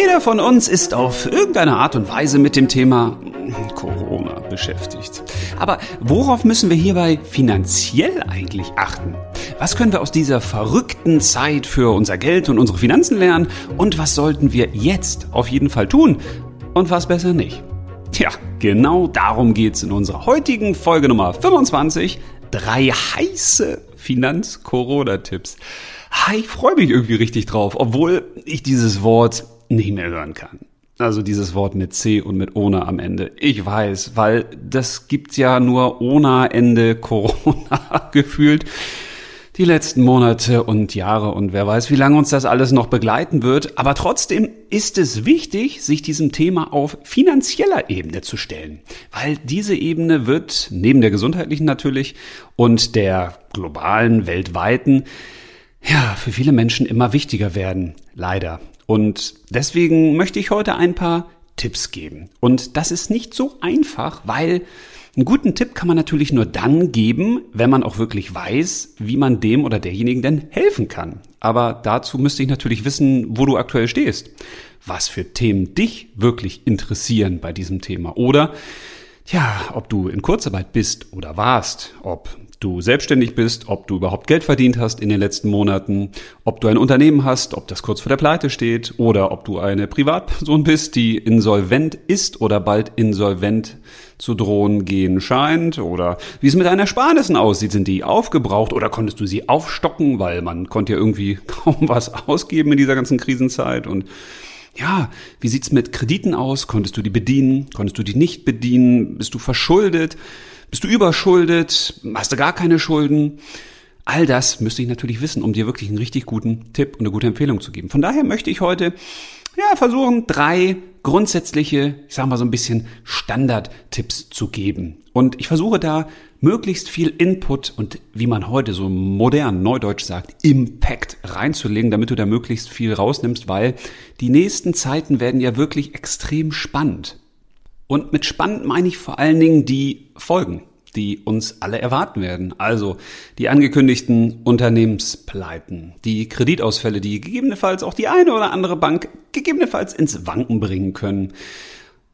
Jeder von uns ist auf irgendeine Art und Weise mit dem Thema Corona beschäftigt. Aber worauf müssen wir hierbei finanziell eigentlich achten? Was können wir aus dieser verrückten Zeit für unser Geld und unsere Finanzen lernen? Und was sollten wir jetzt auf jeden Fall tun? Und was besser nicht? Tja, genau darum geht's in unserer heutigen Folge Nummer 25. Drei heiße Finanz-Corona-Tipps. Ich freue mich irgendwie richtig drauf, obwohl ich dieses Wort nicht mehr hören kann. Also dieses Wort mit C und mit ohne am Ende. Ich weiß, weil das gibt ja nur ohne Ende Corona gefühlt die letzten Monate und Jahre und wer weiß, wie lange uns das alles noch begleiten wird. Aber trotzdem ist es wichtig, sich diesem Thema auf finanzieller Ebene zu stellen, weil diese Ebene wird neben der gesundheitlichen natürlich und der globalen, weltweiten, ja, für viele Menschen immer wichtiger werden, leider. Und deswegen möchte ich heute ein paar Tipps geben. Und das ist nicht so einfach, weil einen guten Tipp kann man natürlich nur dann geben, wenn man auch wirklich weiß, wie man dem oder derjenigen denn helfen kann. Aber dazu müsste ich natürlich wissen, wo du aktuell stehst. Was für Themen dich wirklich interessieren bei diesem Thema. Oder ja, ob du in Kurzarbeit bist oder warst, ob du selbstständig bist, ob du überhaupt Geld verdient hast in den letzten Monaten, ob du ein Unternehmen hast, ob das kurz vor der Pleite steht oder ob du eine Privatperson bist, die insolvent ist oder bald insolvent zu drohen gehen scheint oder wie es mit deinen Ersparnissen aussieht. Sind die aufgebraucht oder konntest du sie aufstocken, weil man konnte ja irgendwie kaum was ausgeben in dieser ganzen Krisenzeit und ja, wie sieht's mit Krediten aus? Konntest du die bedienen? Konntest du die nicht bedienen? Bist du verschuldet? Bist du überschuldet? Hast du gar keine Schulden? All das müsste ich natürlich wissen, um dir wirklich einen richtig guten Tipp und eine gute Empfehlung zu geben. Von daher möchte ich heute ja, versuchen, drei grundsätzliche, ich sag mal so ein bisschen Standardtipps zu geben. Und ich versuche da möglichst viel Input und wie man heute so modern neudeutsch sagt, Impact reinzulegen, damit du da möglichst viel rausnimmst, weil die nächsten Zeiten werden ja wirklich extrem spannend. Und mit spannend meine ich vor allen Dingen die Folgen, die uns alle erwarten werden. Also die angekündigten Unternehmenspleiten, die Kreditausfälle, die gegebenenfalls auch die eine oder andere Bank gegebenenfalls ins Wanken bringen können.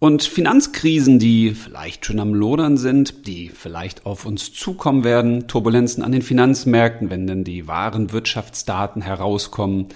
Und Finanzkrisen, die vielleicht schon am Lodern sind, die vielleicht auf uns zukommen werden, Turbulenzen an den Finanzmärkten, wenn denn die wahren Wirtschaftsdaten herauskommen,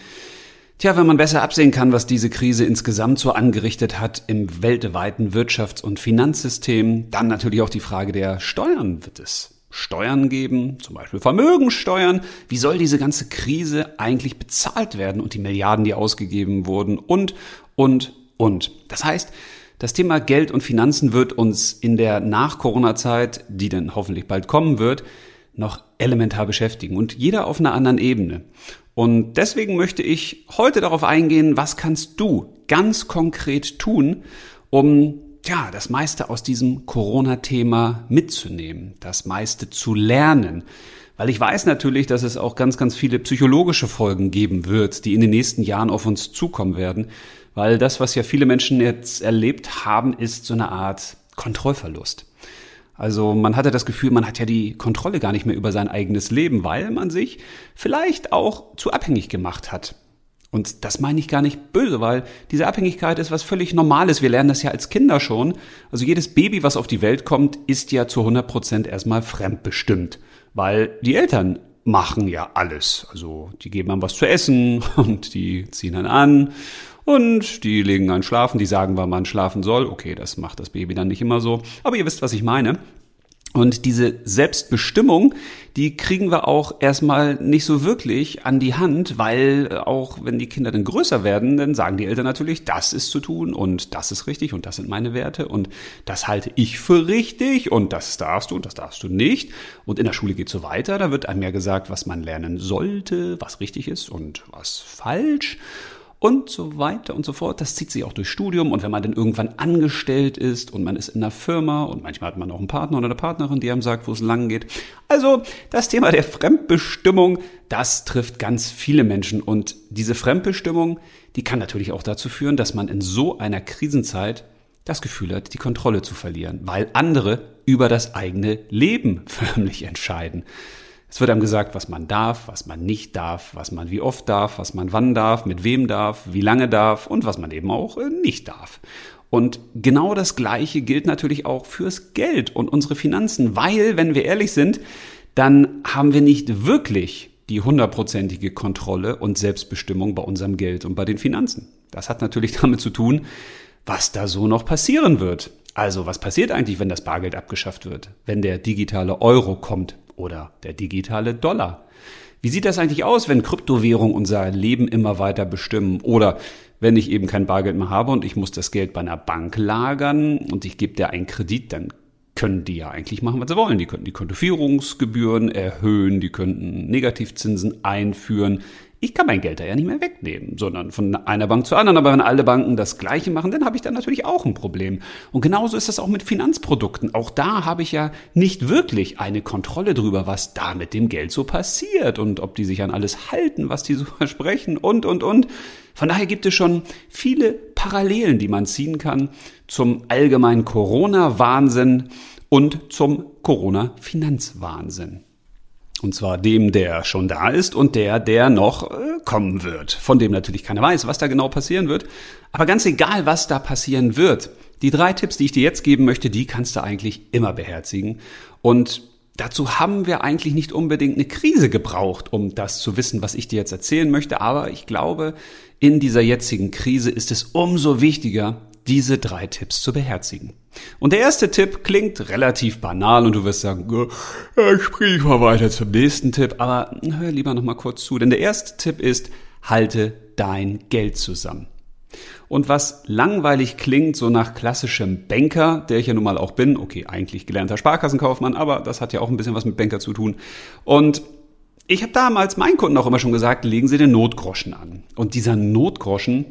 Tja, wenn man besser absehen kann, was diese Krise insgesamt so angerichtet hat im weltweiten Wirtschafts- und Finanzsystem, dann natürlich auch die Frage der Steuern. Wird es Steuern geben, zum Beispiel Vermögensteuern? Wie soll diese ganze Krise eigentlich bezahlt werden und die Milliarden, die ausgegeben wurden und, und, und. Das heißt, das Thema Geld und Finanzen wird uns in der Nach-Corona-Zeit, die dann hoffentlich bald kommen wird, noch elementar beschäftigen und jeder auf einer anderen Ebene. Und deswegen möchte ich heute darauf eingehen, was kannst du ganz konkret tun, um ja, das meiste aus diesem Corona-Thema mitzunehmen, das meiste zu lernen. Weil ich weiß natürlich, dass es auch ganz, ganz viele psychologische Folgen geben wird, die in den nächsten Jahren auf uns zukommen werden. Weil das, was ja viele Menschen jetzt erlebt haben, ist so eine Art Kontrollverlust. Also man hatte das Gefühl, man hat ja die Kontrolle gar nicht mehr über sein eigenes Leben, weil man sich vielleicht auch zu abhängig gemacht hat. Und das meine ich gar nicht böse, weil diese Abhängigkeit ist was völlig Normales. Wir lernen das ja als Kinder schon. Also jedes Baby, was auf die Welt kommt, ist ja zu 100 Prozent erstmal fremdbestimmt, weil die Eltern machen ja alles. Also die geben einem was zu essen und die ziehen dann an und die legen einen schlafen, die sagen, wann man schlafen soll. Okay, das macht das Baby dann nicht immer so. Aber ihr wisst, was ich meine. Und diese Selbstbestimmung, die kriegen wir auch erstmal nicht so wirklich an die Hand, weil auch wenn die Kinder dann größer werden, dann sagen die Eltern natürlich, das ist zu tun und das ist richtig und das sind meine Werte und das halte ich für richtig und das darfst du und das darfst du nicht. Und in der Schule geht so weiter, da wird einem ja gesagt, was man lernen sollte, was richtig ist und was falsch und so weiter und so fort. Das zieht sich auch durch Studium und wenn man dann irgendwann angestellt ist und man ist in einer Firma und manchmal hat man auch einen Partner oder eine Partnerin, die einem sagt, wo es lang geht. Also das Thema der Fremdbestimmung, das trifft ganz viele Menschen und diese Fremdbestimmung, die kann natürlich auch dazu führen, dass man in so einer Krisenzeit das Gefühl hat, die Kontrolle zu verlieren, weil andere über das eigene Leben förmlich entscheiden. Es wird einem gesagt, was man darf, was man nicht darf, was man wie oft darf, was man wann darf, mit wem darf, wie lange darf und was man eben auch äh, nicht darf. Und genau das Gleiche gilt natürlich auch fürs Geld und unsere Finanzen, weil, wenn wir ehrlich sind, dann haben wir nicht wirklich die hundertprozentige Kontrolle und Selbstbestimmung bei unserem Geld und bei den Finanzen. Das hat natürlich damit zu tun, was da so noch passieren wird. Also was passiert eigentlich, wenn das Bargeld abgeschafft wird, wenn der digitale Euro kommt oder der digitale Dollar? Wie sieht das eigentlich aus, wenn Kryptowährungen unser Leben immer weiter bestimmen? Oder wenn ich eben kein Bargeld mehr habe und ich muss das Geld bei einer Bank lagern und ich gebe dir einen Kredit, dann können die ja eigentlich machen, was sie wollen. Die könnten die Kontoführungsgebühren erhöhen, die könnten Negativzinsen einführen. Ich kann mein Geld da ja nicht mehr wegnehmen, sondern von einer Bank zur anderen. Aber wenn alle Banken das Gleiche machen, dann habe ich da natürlich auch ein Problem. Und genauso ist das auch mit Finanzprodukten. Auch da habe ich ja nicht wirklich eine Kontrolle drüber, was da mit dem Geld so passiert und ob die sich an alles halten, was die so versprechen und, und, und. Von daher gibt es schon viele Parallelen, die man ziehen kann zum allgemeinen Corona-Wahnsinn und zum Corona-Finanzwahnsinn. Und zwar dem, der schon da ist und der, der noch äh, kommen wird. Von dem natürlich keiner weiß, was da genau passieren wird. Aber ganz egal, was da passieren wird, die drei Tipps, die ich dir jetzt geben möchte, die kannst du eigentlich immer beherzigen. Und dazu haben wir eigentlich nicht unbedingt eine Krise gebraucht, um das zu wissen, was ich dir jetzt erzählen möchte. Aber ich glaube, in dieser jetzigen Krise ist es umso wichtiger, diese drei Tipps zu beherzigen. Und der erste Tipp klingt relativ banal und du wirst sagen, ja, sprich mal weiter zum nächsten Tipp, aber hör lieber noch mal kurz zu, denn der erste Tipp ist, halte dein Geld zusammen. Und was langweilig klingt, so nach klassischem Banker, der ich ja nun mal auch bin, okay, eigentlich gelernter Sparkassenkaufmann, aber das hat ja auch ein bisschen was mit Banker zu tun. Und ich habe damals meinen Kunden auch immer schon gesagt, legen Sie den Notgroschen an. Und dieser Notgroschen,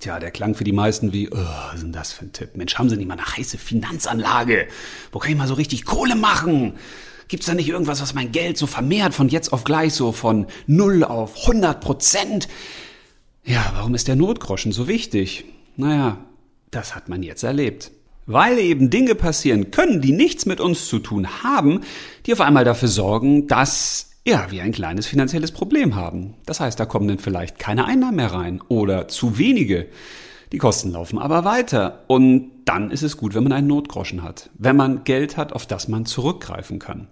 Tja, der klang für die meisten wie, oh, was ist das für ein Tipp? Mensch, haben Sie nicht mal eine heiße Finanzanlage? Wo kann ich mal so richtig Kohle machen? Gibt's da nicht irgendwas, was mein Geld so vermehrt von jetzt auf gleich so von 0 auf 100 Prozent? Ja, warum ist der Notgroschen so wichtig? Naja, das hat man jetzt erlebt. Weil eben Dinge passieren können, die nichts mit uns zu tun haben, die auf einmal dafür sorgen, dass ja, wir ein kleines finanzielles Problem haben. Das heißt, da kommen dann vielleicht keine Einnahmen mehr rein oder zu wenige. Die Kosten laufen aber weiter. Und dann ist es gut, wenn man einen Notgroschen hat. Wenn man Geld hat, auf das man zurückgreifen kann.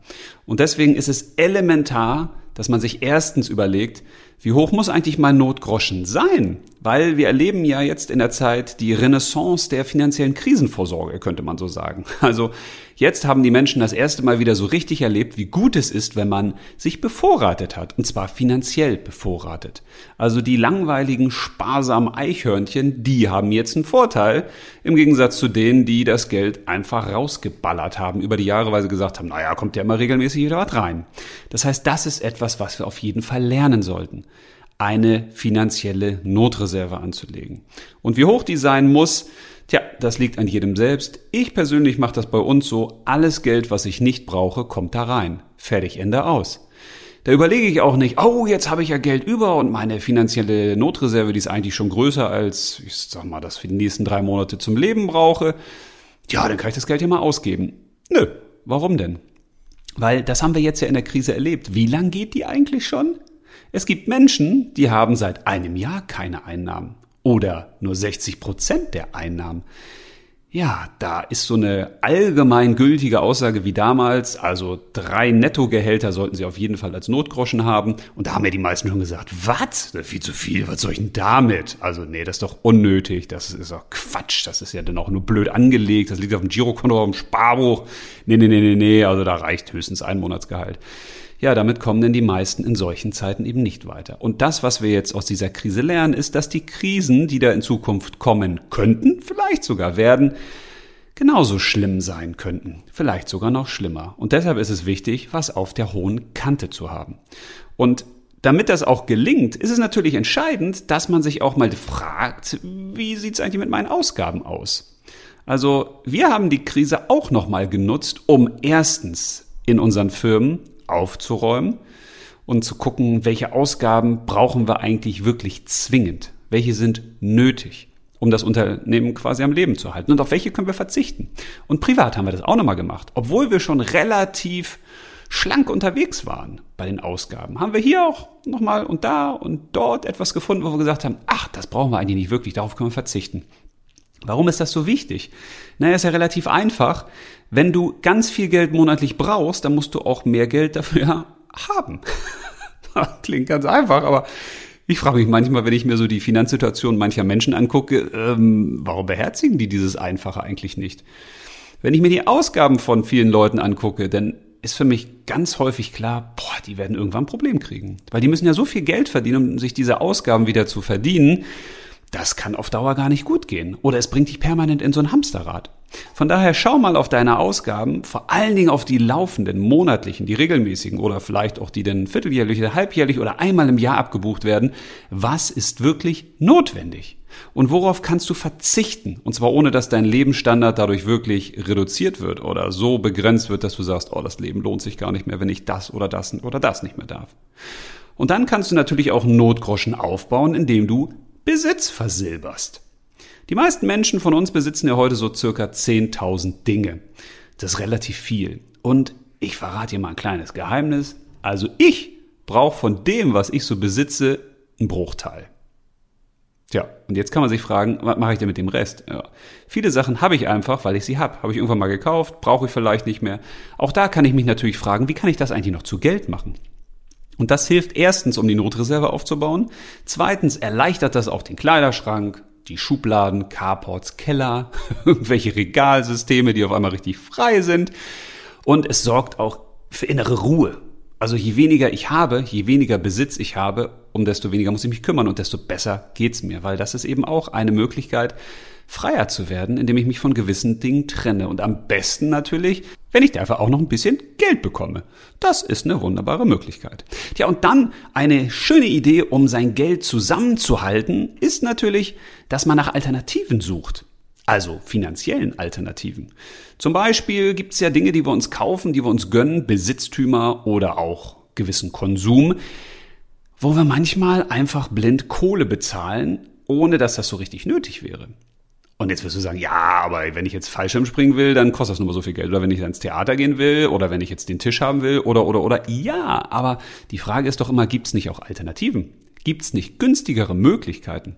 Und deswegen ist es elementar, dass man sich erstens überlegt, wie hoch muss eigentlich mein Notgroschen sein? Weil wir erleben ja jetzt in der Zeit die Renaissance der finanziellen Krisenvorsorge, könnte man so sagen. Also jetzt haben die Menschen das erste Mal wieder so richtig erlebt, wie gut es ist, wenn man sich bevorratet hat. Und zwar finanziell bevorratet. Also die langweiligen, sparsamen Eichhörnchen, die haben jetzt einen Vorteil. Im Gegensatz zu denen, die das Geld einfach rausgeballert haben über die Jahre, weil sie gesagt haben, naja, kommt ja immer regelmäßig wieder was rein. Das heißt, das ist etwas, was wir auf jeden Fall lernen sollten eine finanzielle Notreserve anzulegen. Und wie hoch die sein muss, tja, das liegt an jedem selbst. Ich persönlich mache das bei uns so, alles Geld, was ich nicht brauche, kommt da rein. Fertig, Ende aus. Da überlege ich auch nicht, oh, jetzt habe ich ja Geld über und meine finanzielle Notreserve, die ist eigentlich schon größer als, ich sag mal, das für die nächsten drei Monate zum Leben brauche. Ja, dann kann ich das Geld ja mal ausgeben. Nö, warum denn? Weil das haben wir jetzt ja in der Krise erlebt. Wie lang geht die eigentlich schon? Es gibt Menschen, die haben seit einem Jahr keine Einnahmen oder nur 60 Prozent der Einnahmen. Ja, da ist so eine allgemein gültige Aussage wie damals, also drei Nettogehälter sollten Sie auf jeden Fall als Notgroschen haben. Und da haben ja die meisten schon gesagt, was? Viel zu viel, was soll ich denn damit? Also nee, das ist doch unnötig, das ist doch Quatsch, das ist ja dann auch nur blöd angelegt, das liegt auf dem Girokonto, auf dem Sparbuch. Nee, nee, nee, nee, nee, also da reicht höchstens ein Monatsgehalt ja, damit kommen denn die meisten in solchen Zeiten eben nicht weiter. Und das, was wir jetzt aus dieser Krise lernen, ist, dass die Krisen, die da in Zukunft kommen könnten, vielleicht sogar werden, genauso schlimm sein könnten, vielleicht sogar noch schlimmer. Und deshalb ist es wichtig, was auf der hohen Kante zu haben. Und damit das auch gelingt, ist es natürlich entscheidend, dass man sich auch mal fragt, wie sieht es eigentlich mit meinen Ausgaben aus? Also wir haben die Krise auch nochmal genutzt, um erstens in unseren Firmen aufzuräumen und zu gucken, welche Ausgaben brauchen wir eigentlich wirklich zwingend, welche sind nötig, um das Unternehmen quasi am Leben zu halten und auf welche können wir verzichten. Und privat haben wir das auch nochmal gemacht, obwohl wir schon relativ schlank unterwegs waren bei den Ausgaben, haben wir hier auch nochmal und da und dort etwas gefunden, wo wir gesagt haben, ach, das brauchen wir eigentlich nicht wirklich, darauf können wir verzichten. Warum ist das so wichtig? Naja, ist ja relativ einfach. Wenn du ganz viel Geld monatlich brauchst, dann musst du auch mehr Geld dafür haben. Klingt ganz einfach, aber ich frage mich manchmal, wenn ich mir so die Finanzsituation mancher Menschen angucke, ähm, warum beherzigen die dieses Einfache eigentlich nicht? Wenn ich mir die Ausgaben von vielen Leuten angucke, dann ist für mich ganz häufig klar, boah, die werden irgendwann ein Problem kriegen. Weil die müssen ja so viel Geld verdienen, um sich diese Ausgaben wieder zu verdienen das kann auf Dauer gar nicht gut gehen. Oder es bringt dich permanent in so ein Hamsterrad. Von daher schau mal auf deine Ausgaben, vor allen Dingen auf die laufenden, monatlichen, die regelmäßigen oder vielleicht auch die dann vierteljährlich oder halbjährlich oder einmal im Jahr abgebucht werden. Was ist wirklich notwendig? Und worauf kannst du verzichten? Und zwar ohne, dass dein Lebensstandard dadurch wirklich reduziert wird oder so begrenzt wird, dass du sagst, oh, das Leben lohnt sich gar nicht mehr, wenn ich das oder das oder das nicht mehr darf. Und dann kannst du natürlich auch Notgroschen aufbauen, indem du Besitz versilberst. Die meisten Menschen von uns besitzen ja heute so circa 10.000 Dinge. Das ist relativ viel. Und ich verrate dir mal ein kleines Geheimnis. Also ich brauche von dem, was ich so besitze, einen Bruchteil. Tja, und jetzt kann man sich fragen, was mache ich denn mit dem Rest? Ja. Viele Sachen habe ich einfach, weil ich sie habe. Habe ich irgendwann mal gekauft, brauche ich vielleicht nicht mehr. Auch da kann ich mich natürlich fragen, wie kann ich das eigentlich noch zu Geld machen? Und das hilft erstens, um die Notreserve aufzubauen. Zweitens erleichtert das auch den Kleiderschrank, die Schubladen, Carports, Keller, irgendwelche Regalsysteme, die auf einmal richtig frei sind. Und es sorgt auch für innere Ruhe. Also je weniger ich habe, je weniger Besitz ich habe, um desto weniger muss ich mich kümmern und desto besser geht's mir, weil das ist eben auch eine Möglichkeit, freier zu werden, indem ich mich von gewissen Dingen trenne. Und am besten natürlich, wenn ich dafür auch noch ein bisschen Geld bekomme. Das ist eine wunderbare Möglichkeit. Tja, und dann eine schöne Idee, um sein Geld zusammenzuhalten, ist natürlich, dass man nach Alternativen sucht. Also finanziellen Alternativen. Zum Beispiel gibt es ja Dinge, die wir uns kaufen, die wir uns gönnen, Besitztümer oder auch gewissen Konsum, wo wir manchmal einfach blind Kohle bezahlen, ohne dass das so richtig nötig wäre. Und jetzt wirst du sagen, ja, aber wenn ich jetzt Fallschirm springen will, dann kostet das nur mal so viel Geld. Oder wenn ich ins Theater gehen will, oder wenn ich jetzt den Tisch haben will, oder, oder, oder. Ja, aber die Frage ist doch immer, gibt es nicht auch Alternativen? Gibt es nicht günstigere Möglichkeiten?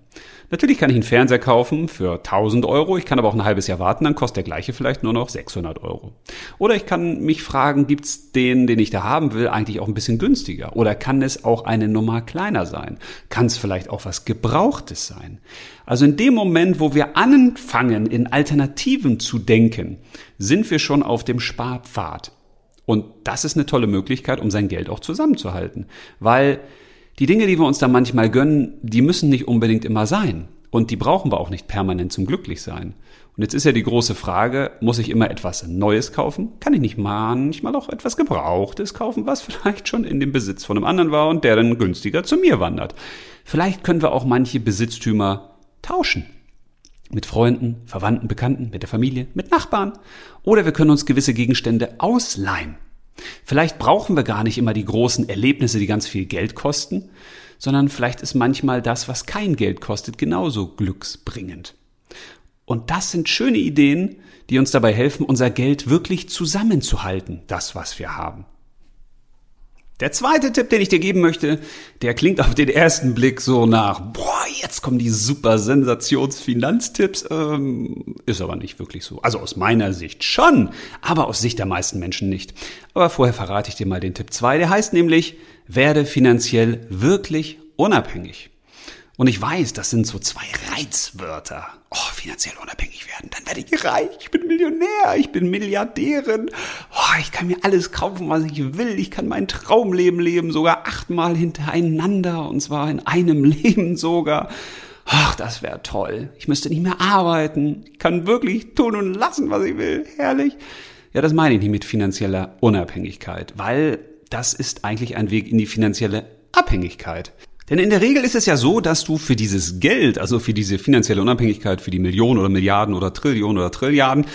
Natürlich kann ich einen Fernseher kaufen für 1000 Euro, ich kann aber auch ein halbes Jahr warten, dann kostet der gleiche vielleicht nur noch 600 Euro. Oder ich kann mich fragen, gibt es den, den ich da haben will, eigentlich auch ein bisschen günstiger? Oder kann es auch eine Nummer kleiner sein? Kann es vielleicht auch was Gebrauchtes sein? Also in dem Moment, wo wir anfangen, in Alternativen zu denken, sind wir schon auf dem Sparpfad. Und das ist eine tolle Möglichkeit, um sein Geld auch zusammenzuhalten. Weil die Dinge, die wir uns da manchmal gönnen, die müssen nicht unbedingt immer sein. Und die brauchen wir auch nicht permanent zum Glücklichsein. Und jetzt ist ja die große Frage, muss ich immer etwas Neues kaufen? Kann ich nicht manchmal auch etwas Gebrauchtes kaufen, was vielleicht schon in dem Besitz von einem anderen war und der dann günstiger zu mir wandert? Vielleicht können wir auch manche Besitztümer tauschen. Mit Freunden, Verwandten, Bekannten, mit der Familie, mit Nachbarn. Oder wir können uns gewisse Gegenstände ausleihen. Vielleicht brauchen wir gar nicht immer die großen Erlebnisse, die ganz viel Geld kosten, sondern vielleicht ist manchmal das, was kein Geld kostet, genauso glücksbringend. Und das sind schöne Ideen, die uns dabei helfen, unser Geld wirklich zusammenzuhalten, das, was wir haben. Der zweite Tipp, den ich dir geben möchte, der klingt auf den ersten Blick so nach, boah, jetzt kommen die super Sensationsfinanztipps, ähm, ist aber nicht wirklich so. Also aus meiner Sicht schon, aber aus Sicht der meisten Menschen nicht. Aber vorher verrate ich dir mal den Tipp 2, der heißt nämlich, werde finanziell wirklich unabhängig. Und ich weiß, das sind so zwei Reizwörter. Oh, finanziell unabhängig werden, dann werde ich reich, ich bin Millionär, ich bin Milliardärin. Oh, ich kann mir alles kaufen, was ich will. Ich kann mein Traumleben leben, sogar achtmal hintereinander und zwar in einem Leben sogar. Ach, das wäre toll. Ich müsste nicht mehr arbeiten. Ich kann wirklich tun und lassen, was ich will. Herrlich. Ja, das meine ich nicht mit finanzieller Unabhängigkeit, weil das ist eigentlich ein Weg in die finanzielle Abhängigkeit. Denn in der Regel ist es ja so, dass du für dieses Geld, also für diese finanzielle Unabhängigkeit, für die Millionen oder Milliarden oder Trillionen oder Trilliarden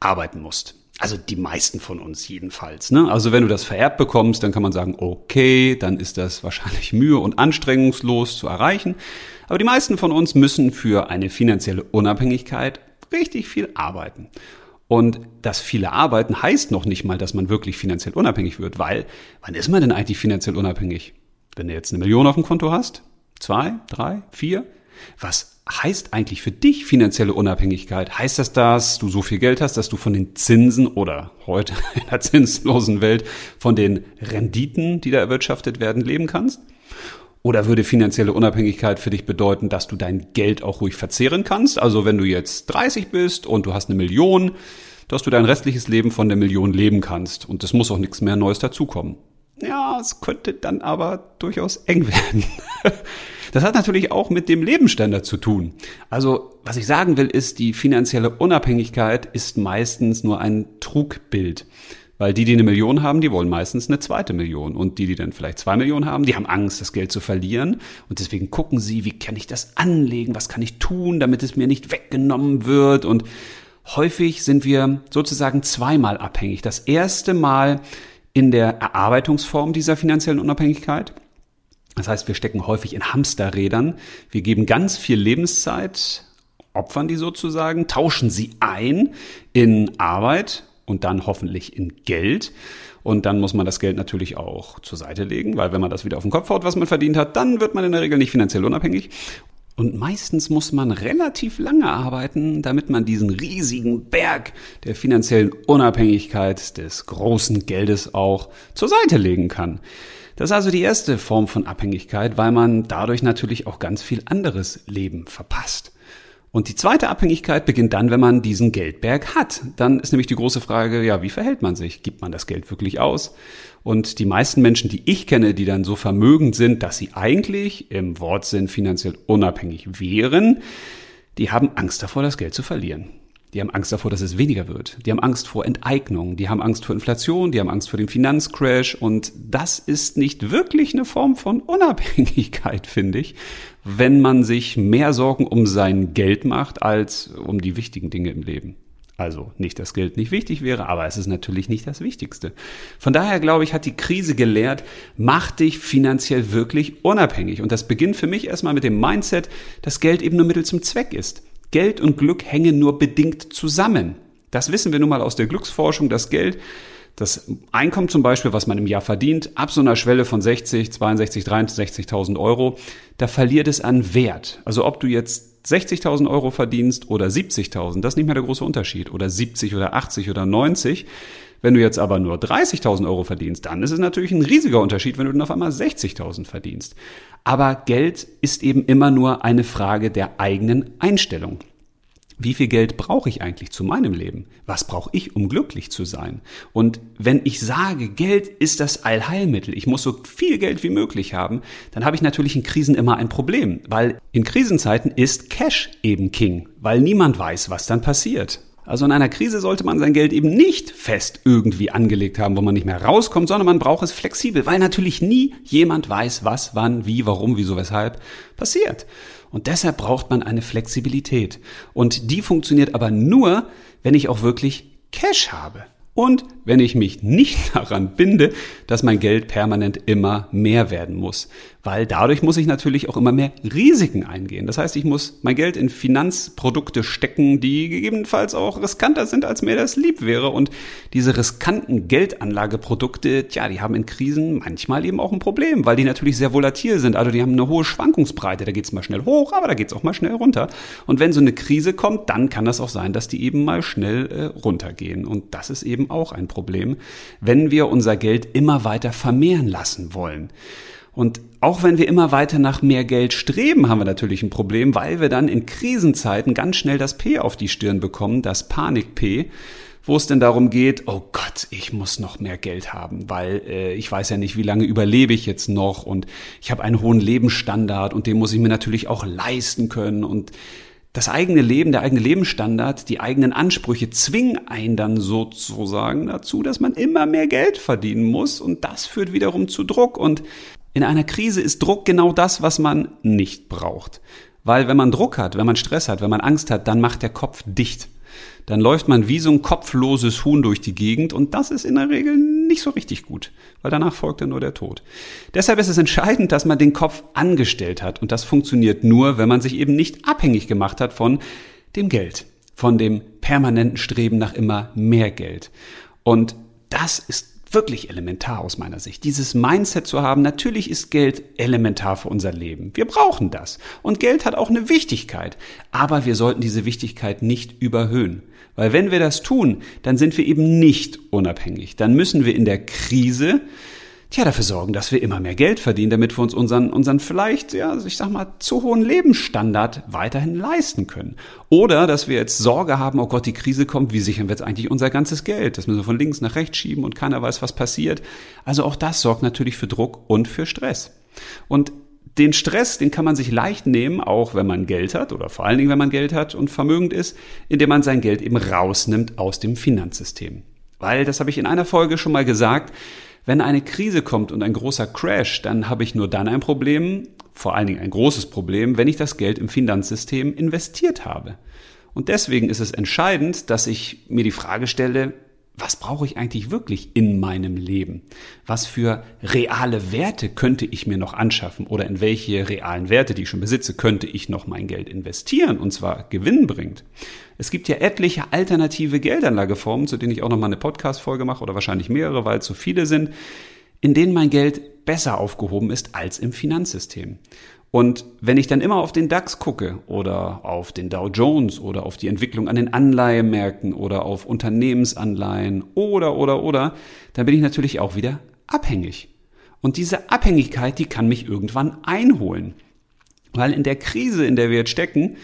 arbeiten musst. Also die meisten von uns jedenfalls. Ne? Also wenn du das vererbt bekommst, dann kann man sagen, okay, dann ist das wahrscheinlich mühe- und anstrengungslos zu erreichen. Aber die meisten von uns müssen für eine finanzielle Unabhängigkeit richtig viel arbeiten. Und das viele arbeiten heißt noch nicht mal, dass man wirklich finanziell unabhängig wird, weil wann ist man denn eigentlich finanziell unabhängig? Wenn du jetzt eine Million auf dem Konto hast? Zwei, drei, vier? Was heißt eigentlich für dich finanzielle Unabhängigkeit? Heißt das, dass du so viel Geld hast, dass du von den Zinsen oder heute in der zinslosen Welt von den Renditen, die da erwirtschaftet werden, leben kannst? Oder würde finanzielle Unabhängigkeit für dich bedeuten, dass du dein Geld auch ruhig verzehren kannst? Also wenn du jetzt 30 bist und du hast eine Million, dass du dein restliches Leben von der Million leben kannst und es muss auch nichts mehr Neues dazukommen. Ja, es könnte dann aber durchaus eng werden. Das hat natürlich auch mit dem Lebensstandard zu tun. Also, was ich sagen will, ist, die finanzielle Unabhängigkeit ist meistens nur ein Trugbild. Weil die, die eine Million haben, die wollen meistens eine zweite Million. Und die, die dann vielleicht zwei Millionen haben, die haben Angst, das Geld zu verlieren. Und deswegen gucken sie, wie kann ich das anlegen? Was kann ich tun, damit es mir nicht weggenommen wird? Und häufig sind wir sozusagen zweimal abhängig. Das erste Mal in der Erarbeitungsform dieser finanziellen Unabhängigkeit. Das heißt, wir stecken häufig in Hamsterrädern. Wir geben ganz viel Lebenszeit, opfern die sozusagen, tauschen sie ein in Arbeit und dann hoffentlich in Geld. Und dann muss man das Geld natürlich auch zur Seite legen, weil wenn man das wieder auf den Kopf haut, was man verdient hat, dann wird man in der Regel nicht finanziell unabhängig. Und meistens muss man relativ lange arbeiten, damit man diesen riesigen Berg der finanziellen Unabhängigkeit des großen Geldes auch zur Seite legen kann. Das ist also die erste Form von Abhängigkeit, weil man dadurch natürlich auch ganz viel anderes Leben verpasst. Und die zweite Abhängigkeit beginnt dann, wenn man diesen Geldberg hat. Dann ist nämlich die große Frage, ja, wie verhält man sich? Gibt man das Geld wirklich aus? Und die meisten Menschen, die ich kenne, die dann so vermögend sind, dass sie eigentlich im Wortsinn finanziell unabhängig wären, die haben Angst davor, das Geld zu verlieren. Die haben Angst davor, dass es weniger wird. Die haben Angst vor Enteignung. Die haben Angst vor Inflation. Die haben Angst vor dem Finanzcrash. Und das ist nicht wirklich eine Form von Unabhängigkeit, finde ich, wenn man sich mehr Sorgen um sein Geld macht als um die wichtigen Dinge im Leben. Also nicht, dass Geld nicht wichtig wäre, aber es ist natürlich nicht das Wichtigste. Von daher glaube ich, hat die Krise gelehrt, mach dich finanziell wirklich unabhängig. Und das beginnt für mich erstmal mit dem Mindset, dass Geld eben nur Mittel zum Zweck ist. Geld und Glück hängen nur bedingt zusammen. Das wissen wir nun mal aus der Glücksforschung, dass Geld, das Einkommen zum Beispiel, was man im Jahr verdient, ab so einer Schwelle von 60, 62, 63.000 Euro, da verliert es an Wert. Also ob du jetzt 60.000 Euro verdienst oder 70.000, das ist nicht mehr der große Unterschied. Oder 70 oder 80 oder 90. Wenn du jetzt aber nur 30.000 Euro verdienst, dann ist es natürlich ein riesiger Unterschied, wenn du dann auf einmal 60.000 verdienst. Aber Geld ist eben immer nur eine Frage der eigenen Einstellung. Wie viel Geld brauche ich eigentlich zu meinem Leben? Was brauche ich, um glücklich zu sein? Und wenn ich sage, Geld ist das Allheilmittel, ich muss so viel Geld wie möglich haben, dann habe ich natürlich in Krisen immer ein Problem, weil in Krisenzeiten ist Cash eben King, weil niemand weiß, was dann passiert. Also in einer Krise sollte man sein Geld eben nicht fest irgendwie angelegt haben, wo man nicht mehr rauskommt, sondern man braucht es flexibel, weil natürlich nie jemand weiß, was, wann, wie, warum, wieso, weshalb passiert. Und deshalb braucht man eine Flexibilität. Und die funktioniert aber nur, wenn ich auch wirklich Cash habe. Und wenn ich mich nicht daran binde, dass mein Geld permanent immer mehr werden muss weil dadurch muss ich natürlich auch immer mehr Risiken eingehen. Das heißt, ich muss mein Geld in Finanzprodukte stecken, die gegebenenfalls auch riskanter sind, als mir das lieb wäre. Und diese riskanten Geldanlageprodukte, tja, die haben in Krisen manchmal eben auch ein Problem, weil die natürlich sehr volatil sind. Also die haben eine hohe Schwankungsbreite. Da geht's mal schnell hoch, aber da geht's auch mal schnell runter. Und wenn so eine Krise kommt, dann kann das auch sein, dass die eben mal schnell äh, runtergehen. Und das ist eben auch ein Problem, wenn wir unser Geld immer weiter vermehren lassen wollen. Und auch wenn wir immer weiter nach mehr Geld streben, haben wir natürlich ein Problem, weil wir dann in Krisenzeiten ganz schnell das P auf die Stirn bekommen, das Panik-P, wo es denn darum geht, oh Gott, ich muss noch mehr Geld haben, weil äh, ich weiß ja nicht, wie lange überlebe ich jetzt noch und ich habe einen hohen Lebensstandard und den muss ich mir natürlich auch leisten können und das eigene Leben, der eigene Lebensstandard, die eigenen Ansprüche zwingen einen dann sozusagen dazu, dass man immer mehr Geld verdienen muss und das führt wiederum zu Druck und in einer Krise ist Druck genau das, was man nicht braucht. Weil wenn man Druck hat, wenn man Stress hat, wenn man Angst hat, dann macht der Kopf dicht. Dann läuft man wie so ein kopfloses Huhn durch die Gegend und das ist in der Regel nicht so richtig gut, weil danach folgt dann nur der Tod. Deshalb ist es entscheidend, dass man den Kopf angestellt hat und das funktioniert nur, wenn man sich eben nicht abhängig gemacht hat von dem Geld. von dem permanenten Streben nach immer mehr Geld. Und das ist wirklich elementar aus meiner Sicht. Dieses Mindset zu haben, natürlich ist Geld elementar für unser Leben. Wir brauchen das. Und Geld hat auch eine Wichtigkeit. Aber wir sollten diese Wichtigkeit nicht überhöhen. Weil wenn wir das tun, dann sind wir eben nicht unabhängig. Dann müssen wir in der Krise tja, dafür sorgen, dass wir immer mehr Geld verdienen, damit wir uns unseren, unseren vielleicht, ja, ich sag mal, zu hohen Lebensstandard weiterhin leisten können. Oder, dass wir jetzt Sorge haben, oh Gott, die Krise kommt, wie sichern wir jetzt eigentlich unser ganzes Geld? Das müssen wir von links nach rechts schieben und keiner weiß, was passiert. Also auch das sorgt natürlich für Druck und für Stress. Und den Stress, den kann man sich leicht nehmen, auch wenn man Geld hat oder vor allen Dingen, wenn man Geld hat und vermögend ist, indem man sein Geld eben rausnimmt aus dem Finanzsystem. Weil, das habe ich in einer Folge schon mal gesagt, wenn eine Krise kommt und ein großer Crash, dann habe ich nur dann ein Problem, vor allen Dingen ein großes Problem, wenn ich das Geld im Finanzsystem investiert habe. Und deswegen ist es entscheidend, dass ich mir die Frage stelle, was brauche ich eigentlich wirklich in meinem Leben? Was für reale Werte könnte ich mir noch anschaffen oder in welche realen Werte, die ich schon besitze, könnte ich noch mein Geld investieren und zwar gewinnbringend? Es gibt ja etliche alternative Geldanlageformen, zu denen ich auch noch mal eine Podcast-Folge mache oder wahrscheinlich mehrere, weil es zu viele sind, in denen mein Geld besser aufgehoben ist als im Finanzsystem. Und wenn ich dann immer auf den DAX gucke oder auf den Dow Jones oder auf die Entwicklung an den Anleihemärkten oder auf Unternehmensanleihen oder, oder, oder, dann bin ich natürlich auch wieder abhängig. Und diese Abhängigkeit, die kann mich irgendwann einholen. Weil in der Krise, in der wir jetzt stecken,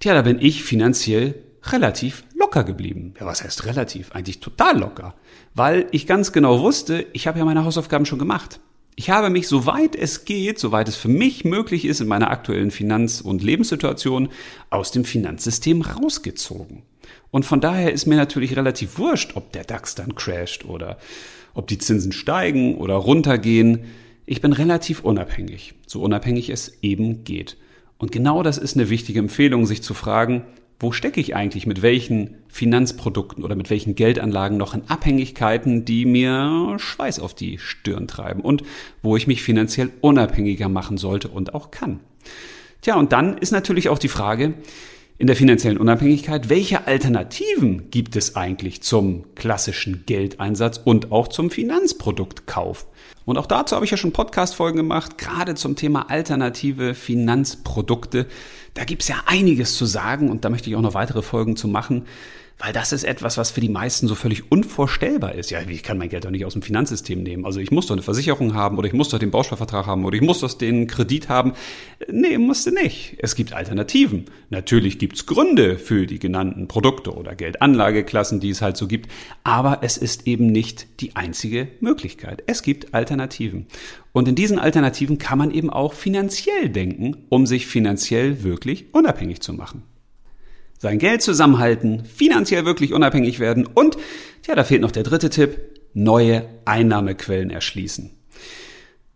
tja, da bin ich finanziell relativ locker geblieben. Ja, was heißt relativ? Eigentlich total locker. Weil ich ganz genau wusste, ich habe ja meine Hausaufgaben schon gemacht. Ich habe mich, soweit es geht, soweit es für mich möglich ist, in meiner aktuellen Finanz- und Lebenssituation aus dem Finanzsystem rausgezogen. Und von daher ist mir natürlich relativ wurscht, ob der DAX dann crasht oder ob die Zinsen steigen oder runtergehen. Ich bin relativ unabhängig, so unabhängig es eben geht. Und genau das ist eine wichtige Empfehlung, sich zu fragen, wo stecke ich eigentlich mit welchen Finanzprodukten oder mit welchen Geldanlagen noch in Abhängigkeiten, die mir Schweiß auf die Stirn treiben und wo ich mich finanziell unabhängiger machen sollte und auch kann. Tja, und dann ist natürlich auch die Frage, in der finanziellen Unabhängigkeit, welche Alternativen gibt es eigentlich zum klassischen Geldeinsatz und auch zum Finanzproduktkauf? Und auch dazu habe ich ja schon Podcast-Folgen gemacht, gerade zum Thema alternative Finanzprodukte. Da gibt's ja einiges zu sagen und da möchte ich auch noch weitere Folgen zu machen. Weil das ist etwas, was für die meisten so völlig unvorstellbar ist. Ja, ich kann mein Geld doch nicht aus dem Finanzsystem nehmen. Also ich muss doch eine Versicherung haben oder ich muss doch den Bausparvertrag haben oder ich muss doch den Kredit haben. Nee, musste nicht. Es gibt Alternativen. Natürlich gibt's Gründe für die genannten Produkte oder Geldanlageklassen, die es halt so gibt. Aber es ist eben nicht die einzige Möglichkeit. Es gibt Alternativen. Und in diesen Alternativen kann man eben auch finanziell denken, um sich finanziell wirklich unabhängig zu machen sein Geld zusammenhalten, finanziell wirklich unabhängig werden und, ja, da fehlt noch der dritte Tipp, neue Einnahmequellen erschließen.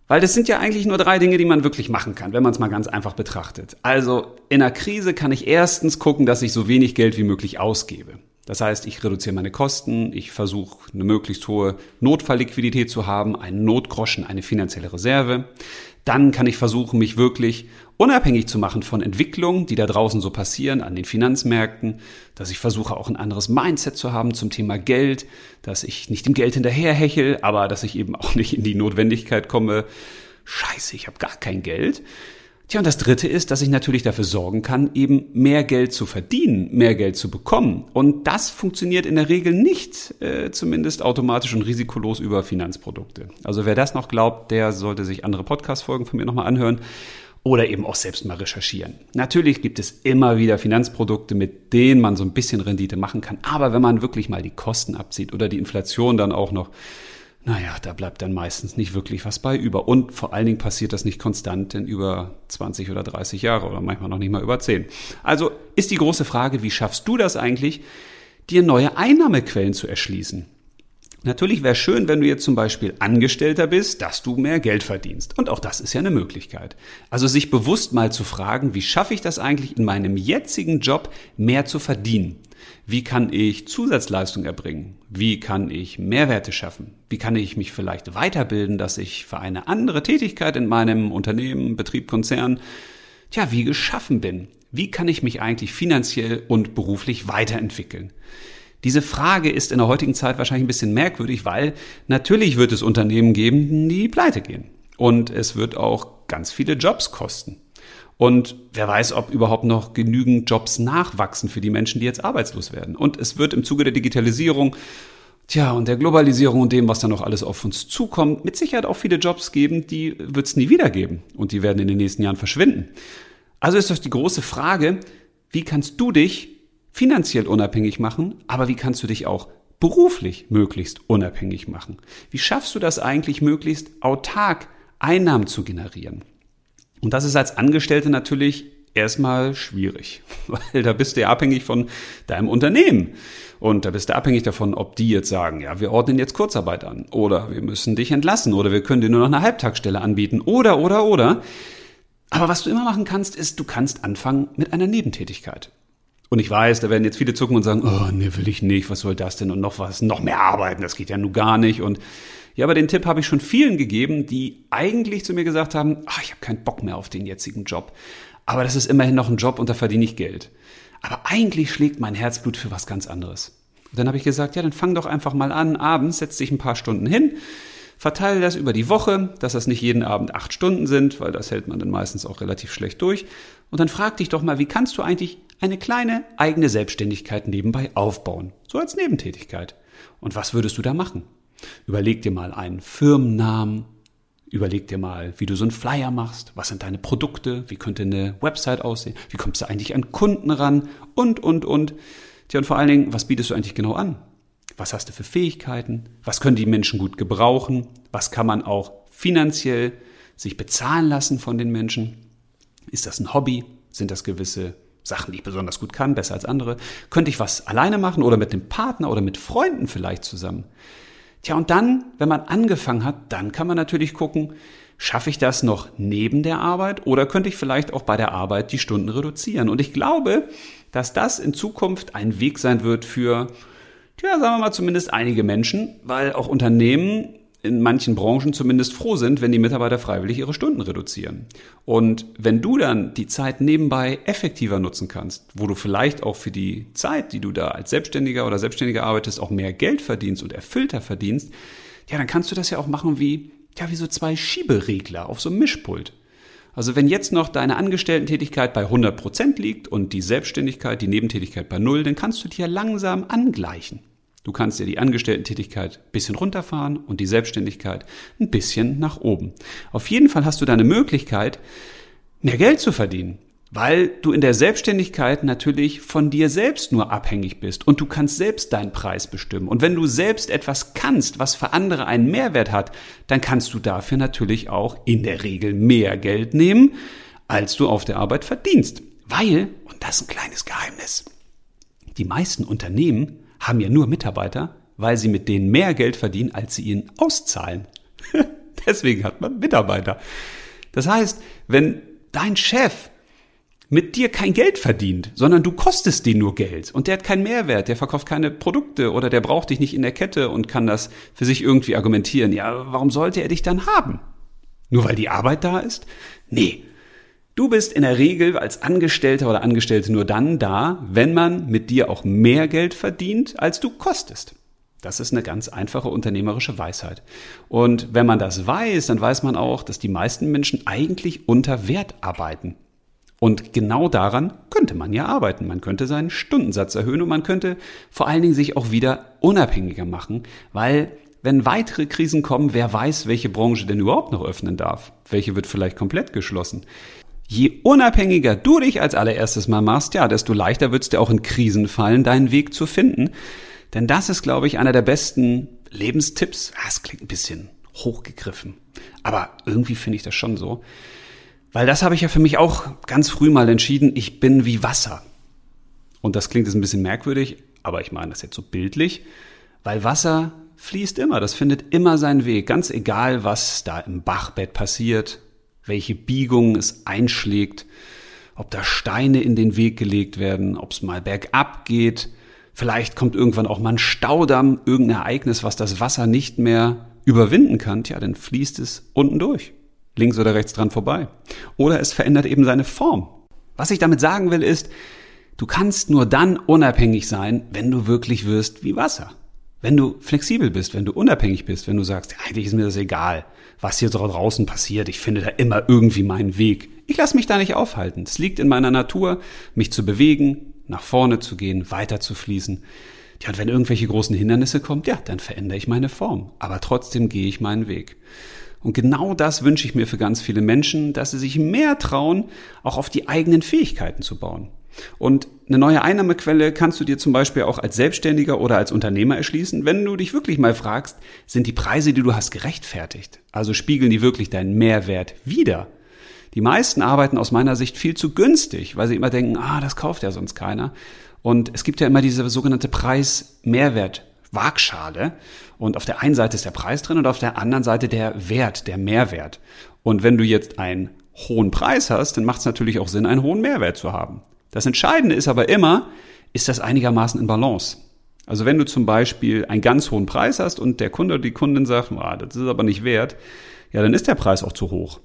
Weil das sind ja eigentlich nur drei Dinge, die man wirklich machen kann, wenn man es mal ganz einfach betrachtet. Also in einer Krise kann ich erstens gucken, dass ich so wenig Geld wie möglich ausgebe. Das heißt, ich reduziere meine Kosten, ich versuche eine möglichst hohe Notfallliquidität zu haben, einen Notgroschen, eine finanzielle Reserve. Dann kann ich versuchen, mich wirklich unabhängig zu machen von Entwicklungen, die da draußen so passieren an den Finanzmärkten, dass ich versuche auch ein anderes Mindset zu haben zum Thema Geld, dass ich nicht dem Geld hinterherhechel, aber dass ich eben auch nicht in die Notwendigkeit komme, scheiße, ich habe gar kein Geld. Tja, und das Dritte ist, dass ich natürlich dafür sorgen kann, eben mehr Geld zu verdienen, mehr Geld zu bekommen. Und das funktioniert in der Regel nicht, äh, zumindest automatisch und risikolos über Finanzprodukte. Also wer das noch glaubt, der sollte sich andere Podcast-Folgen von mir nochmal anhören oder eben auch selbst mal recherchieren. Natürlich gibt es immer wieder Finanzprodukte, mit denen man so ein bisschen Rendite machen kann. Aber wenn man wirklich mal die Kosten abzieht oder die Inflation dann auch noch, naja, da bleibt dann meistens nicht wirklich was bei über. Und vor allen Dingen passiert das nicht konstant in über 20 oder 30 Jahre oder manchmal noch nicht mal über 10. Also ist die große Frage, wie schaffst du das eigentlich, dir neue Einnahmequellen zu erschließen? Natürlich wäre schön, wenn du jetzt zum Beispiel Angestellter bist, dass du mehr Geld verdienst. Und auch das ist ja eine Möglichkeit. Also sich bewusst mal zu fragen, wie schaffe ich das eigentlich in meinem jetzigen Job mehr zu verdienen? Wie kann ich Zusatzleistung erbringen? Wie kann ich Mehrwerte schaffen? Wie kann ich mich vielleicht weiterbilden, dass ich für eine andere Tätigkeit in meinem Unternehmen, Betrieb, Konzern, tja, wie geschaffen bin? Wie kann ich mich eigentlich finanziell und beruflich weiterentwickeln? Diese Frage ist in der heutigen Zeit wahrscheinlich ein bisschen merkwürdig, weil natürlich wird es Unternehmen geben, die pleite gehen. Und es wird auch ganz viele Jobs kosten. Und wer weiß, ob überhaupt noch genügend Jobs nachwachsen für die Menschen, die jetzt arbeitslos werden. Und es wird im Zuge der Digitalisierung, tja, und der Globalisierung und dem, was da noch alles auf uns zukommt, mit Sicherheit auch viele Jobs geben, die wird es nie wieder geben. Und die werden in den nächsten Jahren verschwinden. Also ist das die große Frage, wie kannst du dich finanziell unabhängig machen, aber wie kannst du dich auch beruflich möglichst unabhängig machen? Wie schaffst du das eigentlich möglichst autark Einnahmen zu generieren? Und das ist als Angestellte natürlich erstmal schwierig, weil da bist du ja abhängig von deinem Unternehmen. Und da bist du abhängig davon, ob die jetzt sagen, ja, wir ordnen jetzt Kurzarbeit an oder wir müssen dich entlassen oder wir können dir nur noch eine Halbtagsstelle anbieten oder, oder, oder. Aber was du immer machen kannst, ist, du kannst anfangen mit einer Nebentätigkeit. Und ich weiß, da werden jetzt viele zucken und sagen, oh, nee, will ich nicht, was soll das denn und noch was, noch mehr arbeiten, das geht ja nun gar nicht. Und ja, aber den Tipp habe ich schon vielen gegeben, die eigentlich zu mir gesagt haben, ach, ich habe keinen Bock mehr auf den jetzigen Job. Aber das ist immerhin noch ein Job und da verdiene ich Geld. Aber eigentlich schlägt mein Herzblut für was ganz anderes. Und dann habe ich gesagt, ja, dann fang doch einfach mal an, abends setz dich ein paar Stunden hin, verteile das über die Woche, dass das nicht jeden Abend acht Stunden sind, weil das hält man dann meistens auch relativ schlecht durch. Und dann frag dich doch mal, wie kannst du eigentlich eine kleine eigene Selbstständigkeit nebenbei aufbauen? So als Nebentätigkeit. Und was würdest du da machen? Überleg dir mal einen Firmennamen, überleg dir mal, wie du so einen Flyer machst, was sind deine Produkte, wie könnte eine Website aussehen, wie kommst du eigentlich an Kunden ran und, und, und. Tja, und vor allen Dingen, was bietest du eigentlich genau an? Was hast du für Fähigkeiten? Was können die Menschen gut gebrauchen? Was kann man auch finanziell sich bezahlen lassen von den Menschen? Ist das ein Hobby? Sind das gewisse Sachen, die ich besonders gut kann, besser als andere? Könnte ich was alleine machen oder mit einem Partner oder mit Freunden vielleicht zusammen? Tja, und dann, wenn man angefangen hat, dann kann man natürlich gucken, schaffe ich das noch neben der Arbeit oder könnte ich vielleicht auch bei der Arbeit die Stunden reduzieren? Und ich glaube, dass das in Zukunft ein Weg sein wird für, ja, sagen wir mal zumindest einige Menschen, weil auch Unternehmen in manchen Branchen zumindest froh sind, wenn die Mitarbeiter freiwillig ihre Stunden reduzieren. Und wenn du dann die Zeit nebenbei effektiver nutzen kannst, wo du vielleicht auch für die Zeit, die du da als Selbstständiger oder Selbstständiger arbeitest, auch mehr Geld verdienst und erfüllter verdienst, ja, dann kannst du das ja auch machen wie, ja, wie so zwei Schieberegler auf so einem Mischpult. Also wenn jetzt noch deine Angestellten-Tätigkeit bei 100 Prozent liegt und die Selbstständigkeit, die Nebentätigkeit bei Null, dann kannst du die ja langsam angleichen. Du kannst dir die Angestellten-Tätigkeit ein bisschen runterfahren und die Selbstständigkeit ein bisschen nach oben. Auf jeden Fall hast du da eine Möglichkeit, mehr Geld zu verdienen, weil du in der Selbstständigkeit natürlich von dir selbst nur abhängig bist und du kannst selbst deinen Preis bestimmen. Und wenn du selbst etwas kannst, was für andere einen Mehrwert hat, dann kannst du dafür natürlich auch in der Regel mehr Geld nehmen, als du auf der Arbeit verdienst. Weil, und das ist ein kleines Geheimnis, die meisten Unternehmen haben ja nur Mitarbeiter, weil sie mit denen mehr Geld verdienen, als sie ihnen auszahlen. Deswegen hat man Mitarbeiter. Das heißt, wenn dein Chef mit dir kein Geld verdient, sondern du kostest den nur Geld und der hat keinen Mehrwert, der verkauft keine Produkte oder der braucht dich nicht in der Kette und kann das für sich irgendwie argumentieren. Ja, warum sollte er dich dann haben? Nur weil die Arbeit da ist? Nee, Du bist in der Regel als Angestellter oder Angestellte nur dann da, wenn man mit dir auch mehr Geld verdient, als du kostest. Das ist eine ganz einfache unternehmerische Weisheit. Und wenn man das weiß, dann weiß man auch, dass die meisten Menschen eigentlich unter Wert arbeiten. Und genau daran könnte man ja arbeiten. Man könnte seinen Stundensatz erhöhen und man könnte vor allen Dingen sich auch wieder unabhängiger machen, weil wenn weitere Krisen kommen, wer weiß, welche Branche denn überhaupt noch öffnen darf. Welche wird vielleicht komplett geschlossen. Je unabhängiger du dich als allererstes mal machst, ja, desto leichter wird es dir auch in Krisen fallen, deinen Weg zu finden. Denn das ist, glaube ich, einer der besten Lebenstipps. Das klingt ein bisschen hochgegriffen. Aber irgendwie finde ich das schon so. Weil das habe ich ja für mich auch ganz früh mal entschieden. Ich bin wie Wasser. Und das klingt jetzt ein bisschen merkwürdig, aber ich meine das jetzt so bildlich. Weil Wasser fließt immer. Das findet immer seinen Weg. Ganz egal, was da im Bachbett passiert, welche Biegungen es einschlägt, ob da Steine in den Weg gelegt werden, ob es mal bergab geht. Vielleicht kommt irgendwann auch mal ein Staudamm, irgendein Ereignis, was das Wasser nicht mehr überwinden kann. Tja, dann fließt es unten durch, links oder rechts dran vorbei. Oder es verändert eben seine Form. Was ich damit sagen will ist, du kannst nur dann unabhängig sein, wenn du wirklich wirst wie Wasser. Wenn du flexibel bist, wenn du unabhängig bist, wenn du sagst, eigentlich ist mir das egal, was hier draußen passiert, ich finde da immer irgendwie meinen Weg. Ich lasse mich da nicht aufhalten. Es liegt in meiner Natur, mich zu bewegen, nach vorne zu gehen, weiter zu fließen. Ja, und wenn irgendwelche großen Hindernisse kommen, ja, dann verändere ich meine Form. Aber trotzdem gehe ich meinen Weg. Und genau das wünsche ich mir für ganz viele Menschen, dass sie sich mehr trauen, auch auf die eigenen Fähigkeiten zu bauen. Und eine neue Einnahmequelle kannst du dir zum Beispiel auch als Selbstständiger oder als Unternehmer erschließen, wenn du dich wirklich mal fragst, sind die Preise, die du hast, gerechtfertigt? Also spiegeln die wirklich deinen Mehrwert wider? Die meisten arbeiten aus meiner Sicht viel zu günstig, weil sie immer denken, ah, das kauft ja sonst keiner. Und es gibt ja immer diese sogenannte Preis-Mehrwert-Waagschale. Und auf der einen Seite ist der Preis drin und auf der anderen Seite der Wert, der Mehrwert. Und wenn du jetzt einen hohen Preis hast, dann macht es natürlich auch Sinn, einen hohen Mehrwert zu haben. Das Entscheidende ist aber immer, ist das einigermaßen in Balance? Also wenn du zum Beispiel einen ganz hohen Preis hast und der Kunde oder die Kundin sagt, ah, das ist aber nicht wert, ja, dann ist der Preis auch zu hoch.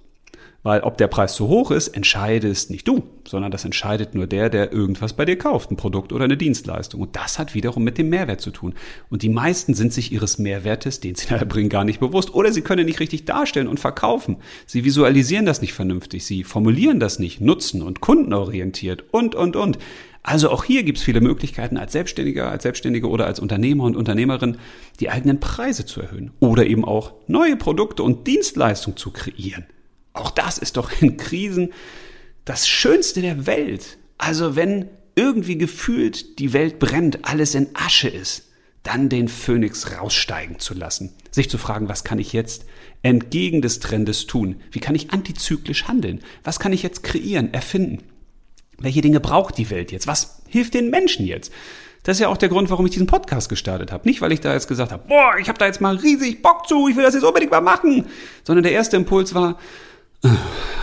Weil ob der Preis zu hoch ist, entscheidest nicht du, sondern das entscheidet nur der, der irgendwas bei dir kauft, ein Produkt oder eine Dienstleistung. Und das hat wiederum mit dem Mehrwert zu tun. Und die meisten sind sich ihres Mehrwertes, den sie da bringen, gar nicht bewusst. Oder sie können nicht richtig darstellen und verkaufen. Sie visualisieren das nicht vernünftig. Sie formulieren das nicht, nutzen und kundenorientiert und, und, und. Also auch hier gibt es viele Möglichkeiten, als Selbstständiger, als Selbstständige oder als Unternehmer und Unternehmerin die eigenen Preise zu erhöhen. Oder eben auch neue Produkte und Dienstleistungen zu kreieren. Auch das ist doch in Krisen das Schönste der Welt. Also wenn irgendwie gefühlt die Welt brennt, alles in Asche ist, dann den Phönix raussteigen zu lassen. Sich zu fragen, was kann ich jetzt entgegen des Trendes tun? Wie kann ich antizyklisch handeln? Was kann ich jetzt kreieren, erfinden? Welche Dinge braucht die Welt jetzt? Was hilft den Menschen jetzt? Das ist ja auch der Grund, warum ich diesen Podcast gestartet habe. Nicht, weil ich da jetzt gesagt habe, boah, ich habe da jetzt mal riesig Bock zu, ich will das jetzt unbedingt mal machen, sondern der erste Impuls war,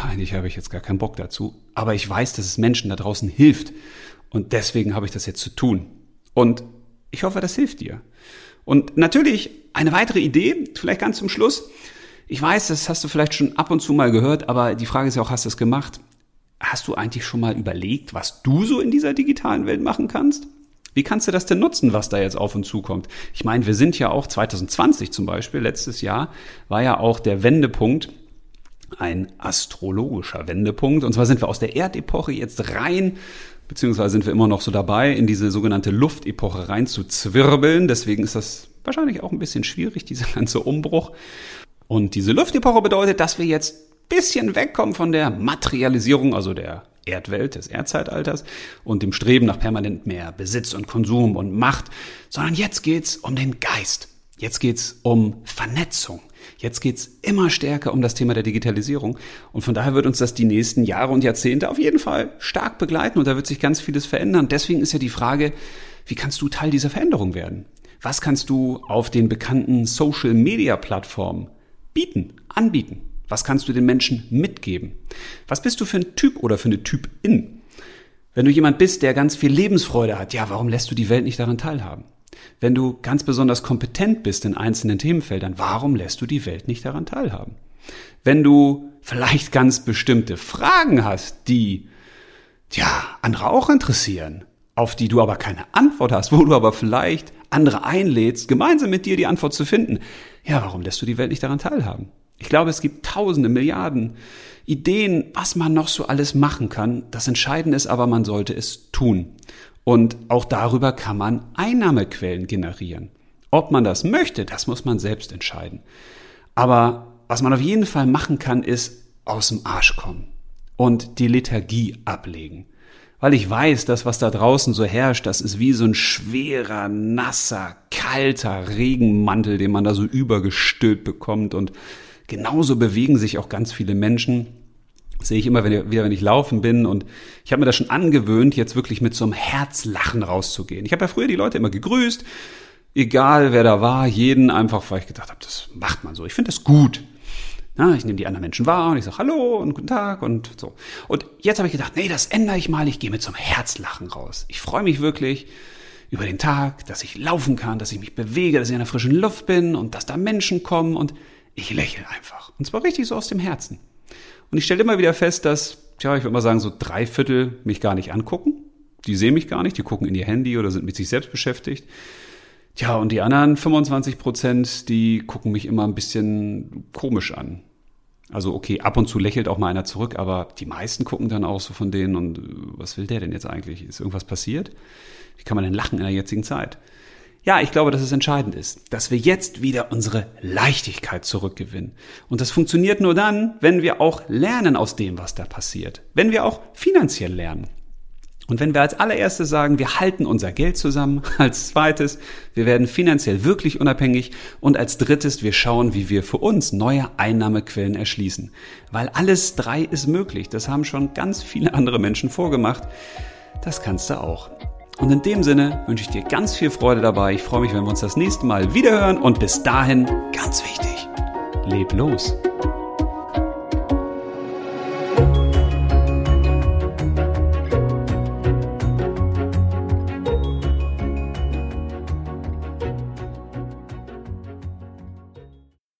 eigentlich habe ich jetzt gar keinen Bock dazu, aber ich weiß, dass es Menschen da draußen hilft und deswegen habe ich das jetzt zu tun. Und ich hoffe, das hilft dir. Und natürlich eine weitere Idee, vielleicht ganz zum Schluss. Ich weiß, das hast du vielleicht schon ab und zu mal gehört, aber die Frage ist ja auch, hast du es gemacht? Hast du eigentlich schon mal überlegt, was du so in dieser digitalen Welt machen kannst? Wie kannst du das denn nutzen, was da jetzt auf uns zukommt? Ich meine, wir sind ja auch 2020 zum Beispiel, letztes Jahr war ja auch der Wendepunkt ein astrologischer Wendepunkt. Und zwar sind wir aus der Erdepoche jetzt rein, beziehungsweise sind wir immer noch so dabei, in diese sogenannte Luftepoche rein zu zwirbeln. Deswegen ist das wahrscheinlich auch ein bisschen schwierig, dieser ganze Umbruch. Und diese Luftepoche bedeutet, dass wir jetzt bisschen wegkommen von der Materialisierung, also der Erdwelt, des Erdzeitalters und dem Streben nach permanent mehr Besitz und Konsum und Macht, sondern jetzt geht's um den Geist. Jetzt geht's um Vernetzung. Jetzt geht's immer stärker um das Thema der Digitalisierung. Und von daher wird uns das die nächsten Jahre und Jahrzehnte auf jeden Fall stark begleiten und da wird sich ganz vieles verändern. Deswegen ist ja die Frage, wie kannst du Teil dieser Veränderung werden? Was kannst du auf den bekannten Social Media Plattformen bieten, anbieten? Was kannst du den Menschen mitgeben? Was bist du für ein Typ oder für eine Typin? Wenn du jemand bist, der ganz viel Lebensfreude hat, ja, warum lässt du die Welt nicht daran teilhaben? Wenn du ganz besonders kompetent bist in einzelnen Themenfeldern, warum lässt du die Welt nicht daran teilhaben? Wenn du vielleicht ganz bestimmte Fragen hast, die, ja, andere auch interessieren, auf die du aber keine Antwort hast, wo du aber vielleicht andere einlädst, gemeinsam mit dir die Antwort zu finden, ja, warum lässt du die Welt nicht daran teilhaben? Ich glaube, es gibt tausende, Milliarden Ideen, was man noch so alles machen kann. Das Entscheidende ist aber, man sollte es tun. Und auch darüber kann man Einnahmequellen generieren. Ob man das möchte, das muss man selbst entscheiden. Aber was man auf jeden Fall machen kann, ist aus dem Arsch kommen und die Lethargie ablegen. Weil ich weiß, dass was da draußen so herrscht, das ist wie so ein schwerer, nasser, kalter Regenmantel, den man da so übergestülpt bekommt. Und genauso bewegen sich auch ganz viele Menschen sehe ich immer wieder, wenn ich laufen bin. Und ich habe mir das schon angewöhnt, jetzt wirklich mit so einem Herzlachen rauszugehen. Ich habe ja früher die Leute immer gegrüßt, egal wer da war, jeden einfach, weil ich gedacht habe, das macht man so. Ich finde das gut. Na, ich nehme die anderen Menschen wahr und ich sage Hallo und guten Tag und so. Und jetzt habe ich gedacht, nee, das ändere ich mal. Ich gehe mit so einem Herzlachen raus. Ich freue mich wirklich über den Tag, dass ich laufen kann, dass ich mich bewege, dass ich in der frischen Luft bin und dass da Menschen kommen und ich lächle einfach. Und zwar richtig so aus dem Herzen. Und ich stelle immer wieder fest, dass tja, ich würde mal sagen, so drei Viertel mich gar nicht angucken. Die sehen mich gar nicht, die gucken in ihr Handy oder sind mit sich selbst beschäftigt. Tja, und die anderen 25 Prozent, die gucken mich immer ein bisschen komisch an. Also okay, ab und zu lächelt auch mal einer zurück, aber die meisten gucken dann auch so von denen und äh, was will der denn jetzt eigentlich? Ist irgendwas passiert? Wie kann man denn lachen in der jetzigen Zeit? Ja, ich glaube, dass es entscheidend ist, dass wir jetzt wieder unsere Leichtigkeit zurückgewinnen. Und das funktioniert nur dann, wenn wir auch lernen aus dem, was da passiert. Wenn wir auch finanziell lernen. Und wenn wir als allererstes sagen, wir halten unser Geld zusammen, als zweites, wir werden finanziell wirklich unabhängig und als drittes, wir schauen, wie wir für uns neue Einnahmequellen erschließen. Weil alles drei ist möglich. Das haben schon ganz viele andere Menschen vorgemacht. Das kannst du auch. Und in dem Sinne wünsche ich dir ganz viel Freude dabei. Ich freue mich, wenn wir uns das nächste Mal wiederhören und bis dahin, ganz wichtig, leb los.